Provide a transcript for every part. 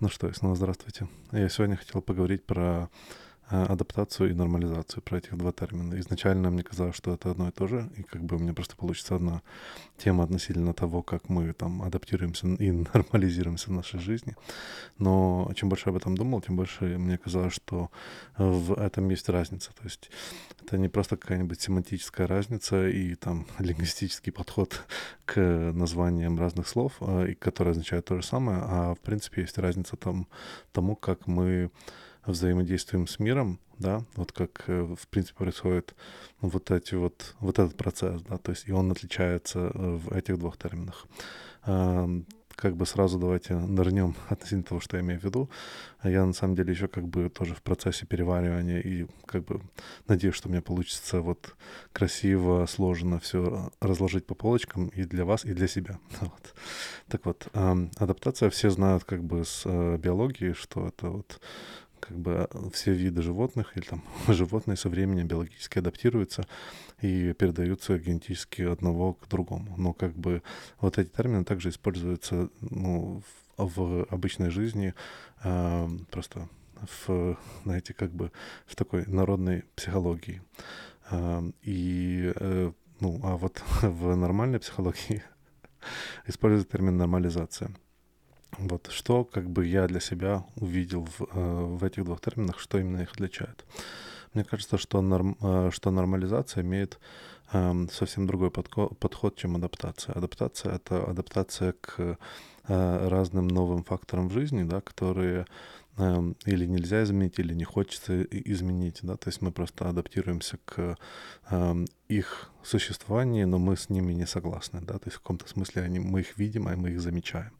Ну что, снова здравствуйте. Я сегодня хотел поговорить про адаптацию и нормализацию, про этих два термина. Изначально мне казалось, что это одно и то же, и как бы у меня просто получится одна тема относительно того, как мы там адаптируемся и нормализируемся в нашей жизни. Но чем больше об этом думал, тем больше мне казалось, что в этом есть разница. То есть это не просто какая-нибудь семантическая разница и там лингвистический подход к названиям разных слов, а, и которые означают то же самое, а в принципе есть разница там, тому, как мы взаимодействуем с миром, да, вот как, э, в принципе, происходит вот эти вот, вот этот процесс, да, то есть и он отличается э, в этих двух терминах. Как бы сразу давайте нырнем относительно того, что я имею в виду. Я на самом деле еще как бы тоже в процессе переваривания и как бы надеюсь, что у меня получится вот красиво, сложно все разложить по полочкам и для вас, и для себя. Вот. Так вот, адаптация все знают как бы с э, биологии, что это вот как бы а, все виды животных или там животные со временем биологически адаптируются и передаются генетически одного к другому. Но как бы вот эти термины также используются ну, в, в обычной жизни э, просто в, знаете, как бы в такой народной психологии. Э, и, э, ну, а вот в нормальной психологии используется термин нормализация. Вот что как бы я для себя увидел в, э, в этих двух терминах, что именно их отличает. Мне кажется, что, норм, э, что нормализация имеет э, совсем другой подход, чем адаптация. Адаптация — это адаптация к э, разным новым факторам в жизни, да, которые Эм, или нельзя изменить, или не хочется изменить, да, то есть мы просто адаптируемся к э, их существованию, но мы с ними не согласны, да, то есть в каком-то смысле они, мы их видим, а мы их замечаем,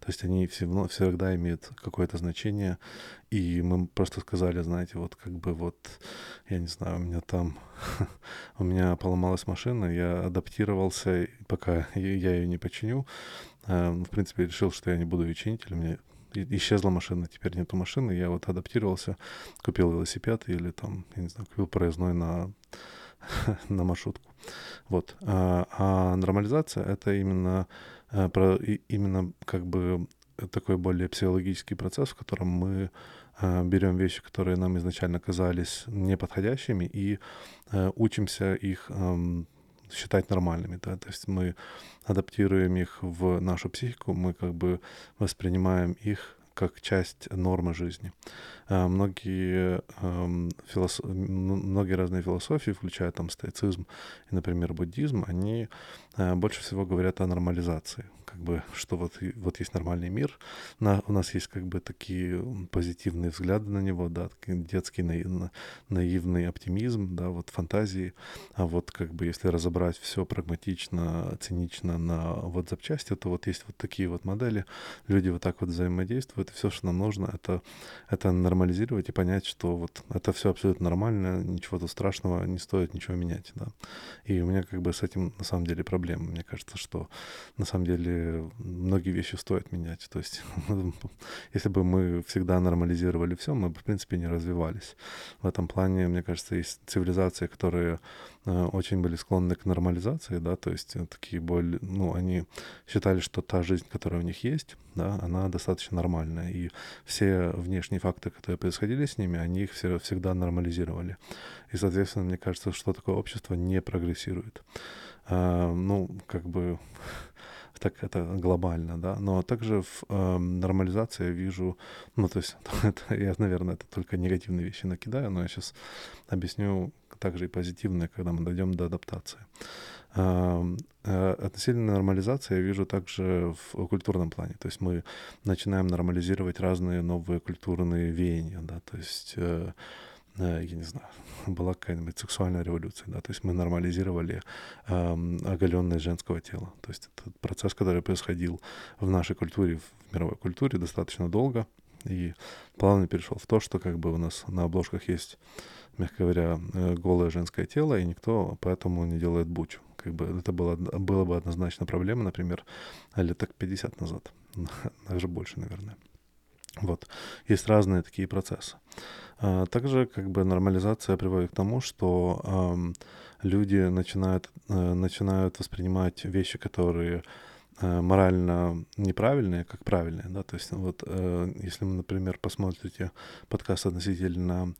то есть они все, всегда имеют какое-то значение, и мы просто сказали, знаете, вот как бы вот, я не знаю, у меня там, у меня поломалась машина, я адаптировался, пока я ее не починю, э, в принципе, решил, что я не буду ее чинить, или мне исчезла машина, теперь нету машины, я вот адаптировался, купил велосипед или там, я не знаю, купил проездной на, на маршрутку. Вот. А, а нормализация — это именно, а, про, именно как бы такой более психологический процесс, в котором мы а, берем вещи, которые нам изначально казались неподходящими, и а, учимся их считать нормальными, да, то есть мы адаптируем их в нашу психику, мы как бы воспринимаем их как часть нормы жизни. А, многие, философ... многие разные философии, включая там стоицизм и, например, буддизм, они а, больше всего говорят о нормализации как бы, что вот, вот есть нормальный мир, на, у нас есть как бы такие позитивные взгляды на него, да, детский наив, наивный оптимизм, да, вот фантазии, а вот как бы если разобрать все прагматично, цинично на вот запчасти, то вот есть вот такие вот модели, люди вот так вот взаимодействуют, и все, что нам нужно, это, это нормализировать и понять, что вот это все абсолютно нормально, ничего тут страшного, не стоит ничего менять, да. И у меня как бы с этим на самом деле проблема. Мне кажется, что на самом деле многие вещи стоит менять. То есть, если бы мы всегда нормализировали все, мы бы, в принципе, не развивались. В этом плане, мне кажется, есть цивилизации, которые э, очень были склонны к нормализации, да, то есть э, такие более, ну, они считали, что та жизнь, которая у них есть, да, она достаточно нормальная, и все внешние факты, которые происходили с ними, они их все, всегда нормализировали. И, соответственно, мне кажется, что такое общество не прогрессирует. А, ну, как бы так это глобально, да, но также в э, нормализации я вижу, ну, то есть, это, я, наверное, это только негативные вещи накидаю, но я сейчас объясню также и позитивные, когда мы дойдем до адаптации. Э, э, относительно нормализации я вижу также в культурном плане, то есть мы начинаем нормализировать разные новые культурные веяния, да, то есть Э, я не знаю, была какая-нибудь сексуальная революция, да, то есть мы нормализировали э, оголенность женского тела. То есть это процесс, который происходил в нашей культуре, в мировой культуре достаточно долго, и плавно перешел в то, что как бы у нас на обложках есть, мягко говоря, э, голое женское тело, и никто поэтому не делает бучу. Как бы это было, было бы однозначно проблема, например, лет так 50 назад, даже больше, наверное. Вот. Есть разные такие процессы. А, также как бы нормализация приводит к тому, что э, люди начинают, э, начинают воспринимать вещи, которые э, морально неправильные, как правильные, да, то есть вот э, если вы, например, посмотрите подкаст относительно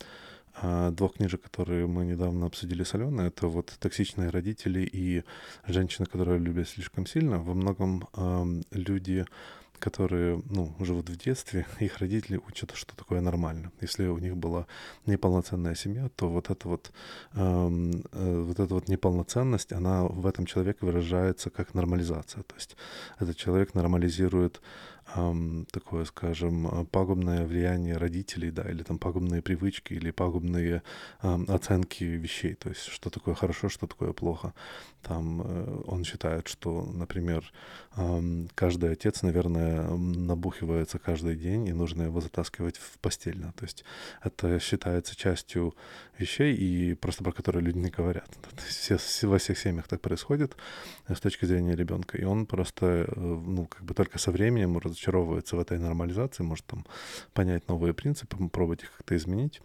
двух книжек, которые мы недавно обсудили с Аленой, это вот «Токсичные родители» и «Женщины, которые любят слишком сильно», во многом э, люди которые, ну, живут в детстве, их родители учат, что такое нормально. Если у них была неполноценная семья, то вот эта вот, эм, э, вот эта вот неполноценность, она в этом человеке выражается как нормализация. То есть этот человек нормализирует такое, скажем, пагубное влияние родителей, да, или там пагубные привычки, или пагубные оценки вещей, то есть что такое хорошо, что такое плохо. Там э, он считает, что, например, каждый отец, наверное, набухивается каждый день, и нужно его затаскивать в постель, да, то есть это считается частью вещей, и просто про которые люди не говорят. Да, все, во всех семьях так происходит э, с точки зрения ребенка, и он просто, э, ну, как бы только со временем разочаровывается в этой нормализации, может там понять новые принципы, пробовать их как-то изменить.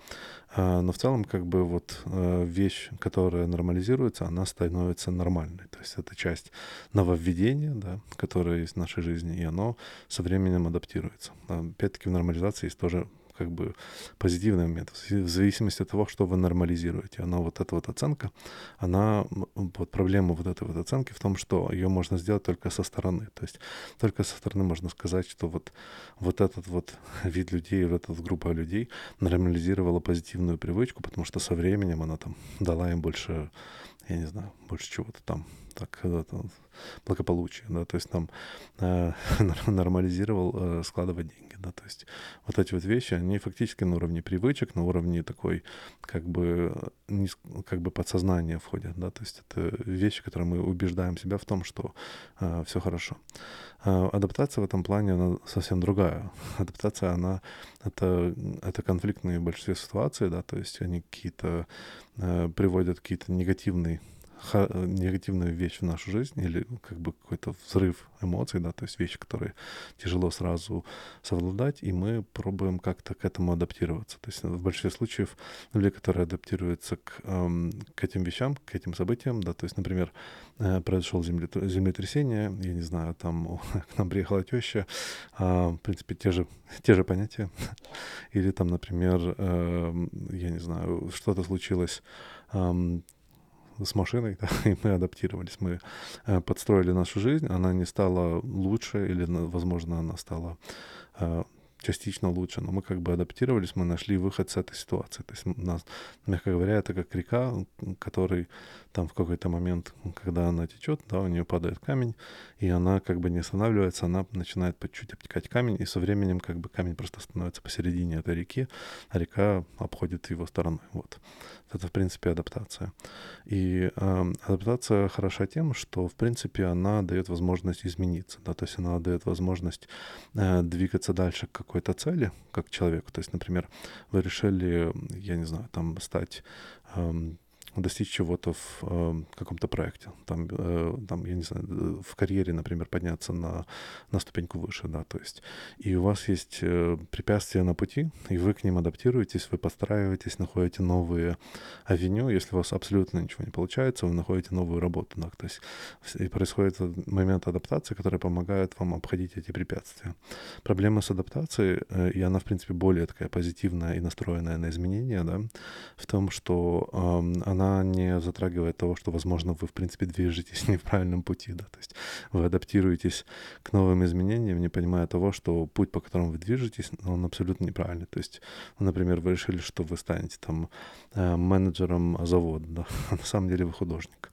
А, но в целом как бы вот э, вещь, которая нормализируется, она становится нормальной. То есть это часть нововведения, да, которое есть в нашей жизни, и оно со временем адаптируется. Опять-таки в нормализации есть тоже как бы позитивный момент. В зависимости от того, что вы нормализируете. Она вот эта вот оценка, она, вот проблема вот этой вот оценки в том, что ее можно сделать только со стороны. То есть только со стороны можно сказать, что вот, вот этот вот вид людей, вот эта группа людей нормализировала позитивную привычку, потому что со временем она там дала им больше, я не знаю, больше чего-то там так, это, благополучие, да, то есть там э, нормализировал э, складывать деньги, да, то есть вот эти вот вещи, они фактически на уровне привычек, на уровне такой, как бы, не, как бы подсознания входят, да, то есть это вещи, которые мы убеждаем себя в том, что э, все хорошо. Э, адаптация в этом плане, она совсем другая. Адаптация, она, это, это конфликтные в большинстве ситуаций, да, то есть они какие-то э, приводят какие-то негативные негативную вещь в нашу жизнь или как бы какой-то взрыв эмоций, да, то есть вещи, которые тяжело сразу совладать, и мы пробуем как-то к этому адаптироваться. То есть в большинстве случаев люди, которые адаптируются к, эм, к этим вещам, к этим событиям, да, то есть, например, э, произошло землетрясение, я не знаю, там к нам приехала теща, э, в принципе, те же, те же понятия. Или там, например, э, я не знаю, что-то случилось, с машиной, да, и мы адаптировались, мы э, подстроили нашу жизнь, она не стала лучше, или, возможно, она стала э, частично лучше, но мы как бы адаптировались, мы нашли выход с этой ситуации. То есть у нас, мягко говоря, это как река, который там в какой-то момент, когда она течет, да, у нее падает камень, и она как бы не останавливается, она начинает по чуть обтекать камень, и со временем как бы камень просто становится посередине этой реки, а река обходит его стороной. Вот. Это, в принципе, адаптация. И э, адаптация хороша тем, что, в принципе, она дает возможность измениться, да, то есть она дает возможность э, двигаться дальше к какой-то цели, как человеку. То есть, например, вы решили, я не знаю, там стать эм, достичь чего-то в э, каком-то проекте. Там, э, там, я не знаю, в карьере, например, подняться на, на ступеньку выше, да, то есть. И у вас есть э, препятствия на пути, и вы к ним адаптируетесь, вы подстраиваетесь, находите новые авеню. Если у вас абсолютно ничего не получается, вы находите новую работу, да, то есть. И происходит момент адаптации, который помогает вам обходить эти препятствия. Проблема с адаптацией, э, и она, в принципе, более такая позитивная и настроенная на изменения, да, в том, что э, она она не затрагивает того, что, возможно, вы, в принципе, движетесь не в правильном пути, да, то есть вы адаптируетесь к новым изменениям, не понимая того, что путь, по которому вы движетесь, он абсолютно неправильный. То есть, например, вы решили, что вы станете там э, менеджером завода, да, а на самом деле вы художник.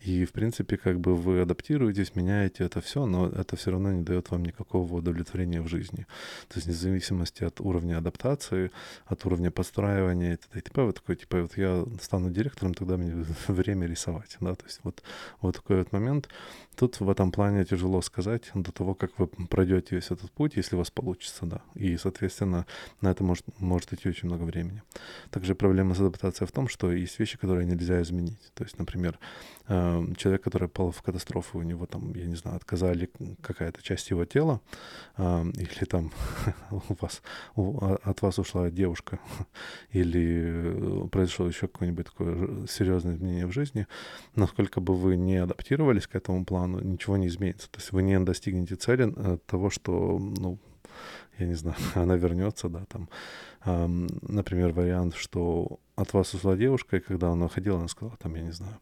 И, в принципе, как бы вы адаптируетесь, меняете это все, но это все равно не дает вам никакого удовлетворения в жизни. То есть, вне от уровня адаптации, от уровня подстраивания и т.д. Типа вы такой, типа, вот я стану директором, вечером тогда мне время рисовать, да, то есть вот, вот такой вот момент. Тут в этом плане тяжело сказать до того, как вы пройдете весь этот путь, если у вас получится, да, и, соответственно, на это может, может идти очень много времени. Также проблема с адаптацией в том, что есть вещи, которые нельзя изменить. То есть, например, эм, человек, который попал в катастрофу, у него там, я не знаю, отказали какая-то часть его тела, эм, или там у вас, от вас ушла девушка, или произошло еще какое-нибудь такое серьезные изменения в жизни, насколько бы вы не адаптировались к этому плану, ничего не изменится. То есть вы не достигнете цели э, того, что, ну, я не знаю, она вернется, да, там, например, вариант, что от вас ушла девушка, и когда она ходила, она сказала, там, я не знаю,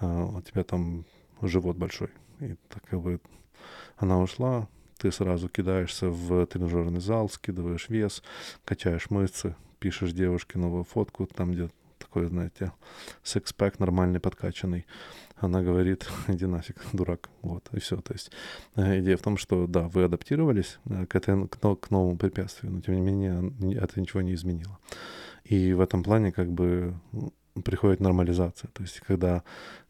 э, у тебя там живот большой, и так как бы она ушла, ты сразу кидаешься в тренажерный зал, скидываешь вес, качаешь мышцы, пишешь девушке новую фотку, там где такой, знаете, секс-пэк нормальный, подкачанный. Она говорит, иди нафиг, дурак. Вот, и все. То есть э, идея в том, что, да, вы адаптировались э, к, этой, к, к новому препятствию, но тем не менее это ничего не изменило. И в этом плане как бы приходит нормализация. То есть, когда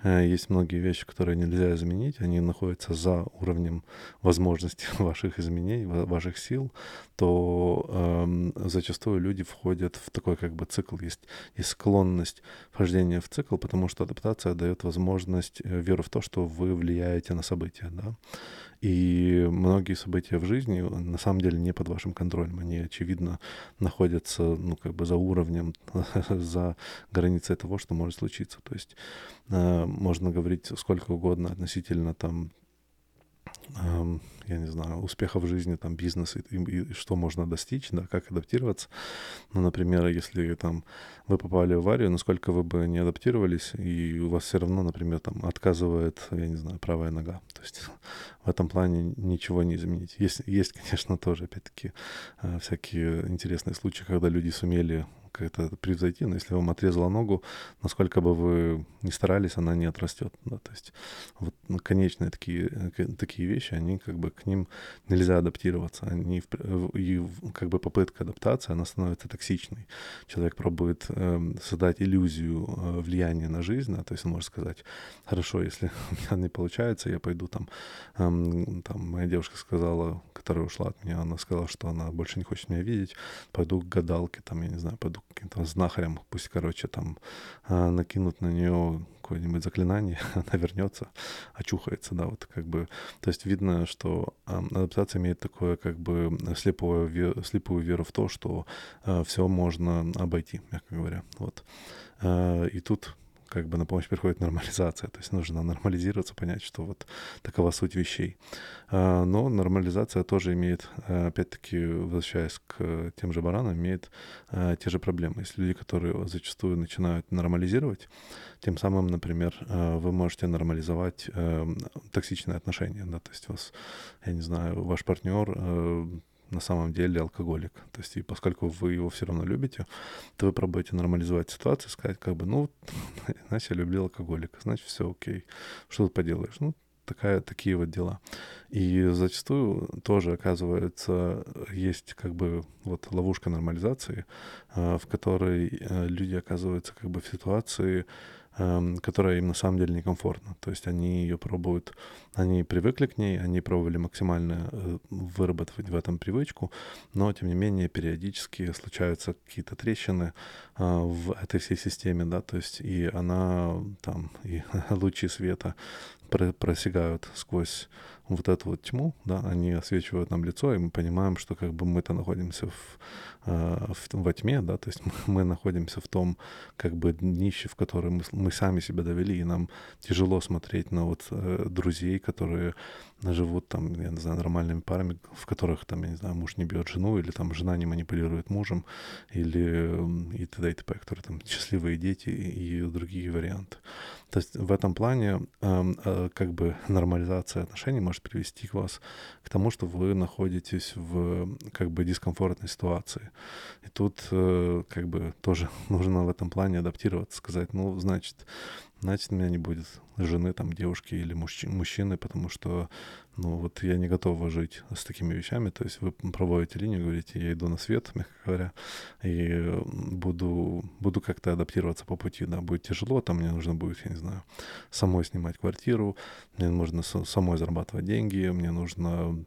э, есть многие вещи, которые нельзя изменить, они находятся за уровнем возможностей ваших изменений, ваших сил, то э, зачастую люди входят в такой как бы цикл. Есть, есть склонность вхождения в цикл, потому что адаптация дает возможность э, веру в то, что вы влияете на события. Да? И многие события в жизни на самом деле не под вашим контролем. Они, очевидно, находятся ну, как бы за уровнем, за границей того, что может случиться. То есть э, можно говорить сколько угодно относительно там я не знаю, успеха в жизни, там, бизнес и, и, и что можно достичь, да, как адаптироваться. Ну, например, если там вы попали в аварию, насколько вы бы не адаптировались, и у вас все равно, например, там отказывает, я не знаю, правая нога. То есть в этом плане ничего не изменить. Есть, есть конечно, тоже, опять-таки, э, всякие интересные случаи, когда люди сумели как-то превзойти, но если вам отрезала ногу, насколько бы вы ни старались, она не отрастет. Да? То есть вот конечные такие, э, такие вещи, они как бы к ним нельзя адаптироваться. Они, и как бы попытка адаптации, она становится токсичной. Человек пробует э, создать иллюзию э, влияния на жизнь, да? то есть он может сказать, хорошо, если у меня не получается, я пойду там, э, там моя девушка сказала, которая ушла от меня, она сказала, что она больше не хочет меня видеть, пойду к гадалке, там, я не знаю, пойду каким-то знахарем, пусть, короче, там э, накинут на нее какое-нибудь заклинание, она вернется, очухается, да, вот как бы, то есть видно, что э, адаптация имеет такое как бы слепую, слепую веру в то, что э, все можно обойти, мягко говоря, вот. И тут как бы на помощь приходит нормализация. То есть нужно нормализироваться, понять, что вот такова суть вещей. А, но нормализация тоже имеет, а, опять-таки, возвращаясь к тем же баранам, имеет а, те же проблемы. Есть люди, которые зачастую начинают нормализировать, тем самым, например, вы можете нормализовать токсичные отношения. Да? То есть вас, я не знаю, ваш партнер на самом деле алкоголик. То есть, и поскольку вы его все равно любите, то вы пробуете нормализовать ситуацию, сказать, как бы, ну, значит, я люблю алкоголика, значит, все окей. Что тут поделаешь? Ну, такая, такие вот дела. И зачастую тоже, оказывается, есть как бы вот ловушка нормализации, а, в которой э, люди оказываются как бы в ситуации, которая им на самом деле некомфортна. То есть они ее пробуют, они привыкли к ней, они пробовали максимально э, выработать в этом привычку, но тем не менее периодически случаются какие-то трещины э, в этой всей системе, да, то есть и она там, и лучи света просягают сквозь вот эту вот тьму, да, они освечивают нам лицо, и мы понимаем, что как бы мы-то находимся в, э, в, во тьме, да, то есть мы, мы находимся в том как бы днище, в котором мы, мы сами себя довели, и нам тяжело смотреть на вот э, друзей, которые живут там, я не знаю, нормальными парами, в которых там, я не знаю, муж не бьет жену, или там жена не манипулирует мужем, или и т.д. и т.п., которые там счастливые дети и другие варианты. То есть в этом плане э, э, как бы нормализация отношений может привести к вас к тому, что вы находитесь в как бы дискомфортной ситуации. И тут э, как бы тоже нужно в этом плане адаптироваться, сказать, ну, значит, значит, у меня не будет жены, там, девушки или мужчины, потому что, ну, вот я не готова жить с такими вещами. То есть вы проводите линию, говорите, я иду на свет, мягко говоря, и буду, буду как-то адаптироваться по пути, да, будет тяжело, там мне нужно будет, я не знаю, самой снимать квартиру, мне нужно самой зарабатывать деньги, мне нужно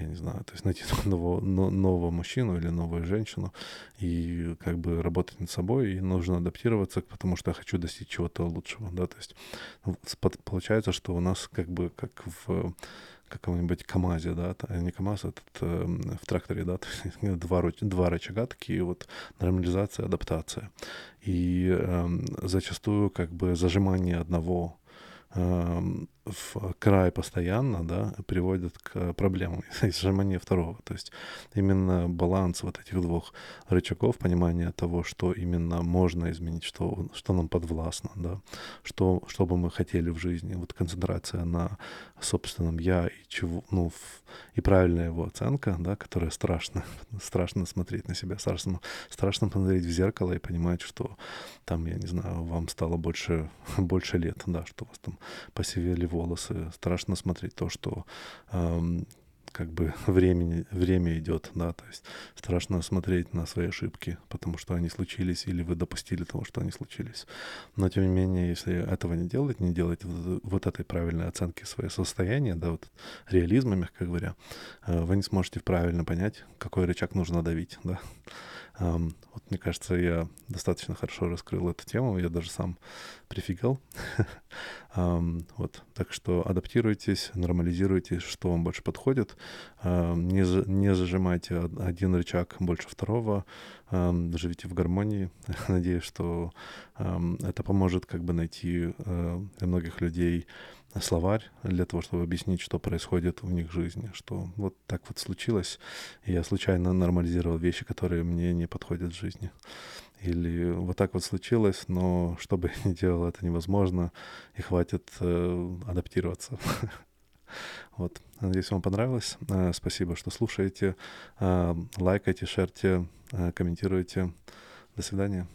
я не знаю, то есть найти нового, нового мужчину или новую женщину и как бы работать над собой, и нужно адаптироваться, потому что я хочу достичь чего-то лучшего, да, то есть получается, что у нас как бы как в каком-нибудь КАМАЗе, да, не КАМАЗ, а этот э, в тракторе, да, два, два рычага такие вот, нормализация, адаптация. И э, зачастую как бы зажимание одного в край постоянно, да, приводит к проблемам изжимания второго. То есть именно баланс вот этих двух рычагов, понимание того, что именно можно изменить, что, что нам подвластно, да, что, что бы мы хотели в жизни. Вот концентрация на собственном я и чего, ну, и правильная его оценка, да, которая страшно, страшно смотреть на себя, страшно, страшно посмотреть в зеркало и понимать, что там, я не знаю, вам стало больше, больше лет, да, что у вас там посевели волосы. Страшно смотреть то, что эм, как бы времени, время идет, да, то есть страшно смотреть на свои ошибки, потому что они случились, или вы допустили того, что они случились. Но тем не менее, если этого не делать, не делать вот, вот этой правильной оценки своего состояния, да, вот реализма, мягко говоря, э, вы не сможете правильно понять, какой рычаг нужно давить, да. Вот мне кажется, я достаточно хорошо раскрыл эту тему, я даже сам прифигал. вот, так что адаптируйтесь, нормализируйтесь, что вам больше подходит. Um, не, не зажимайте один рычаг больше второго, um, живите в гармонии. Надеюсь, что um, это поможет как бы найти для многих людей словарь для того, чтобы объяснить, что происходит в них в жизни, что вот так вот случилось, и я случайно нормализировал вещи, которые мне не подходят в жизни. Или вот так вот случилось, но что бы я ни делал, это невозможно, и хватит э, адаптироваться. Вот. Надеюсь, вам понравилось. Э, спасибо, что слушаете. Э, лайкайте, шерьте, э, комментируйте. До свидания.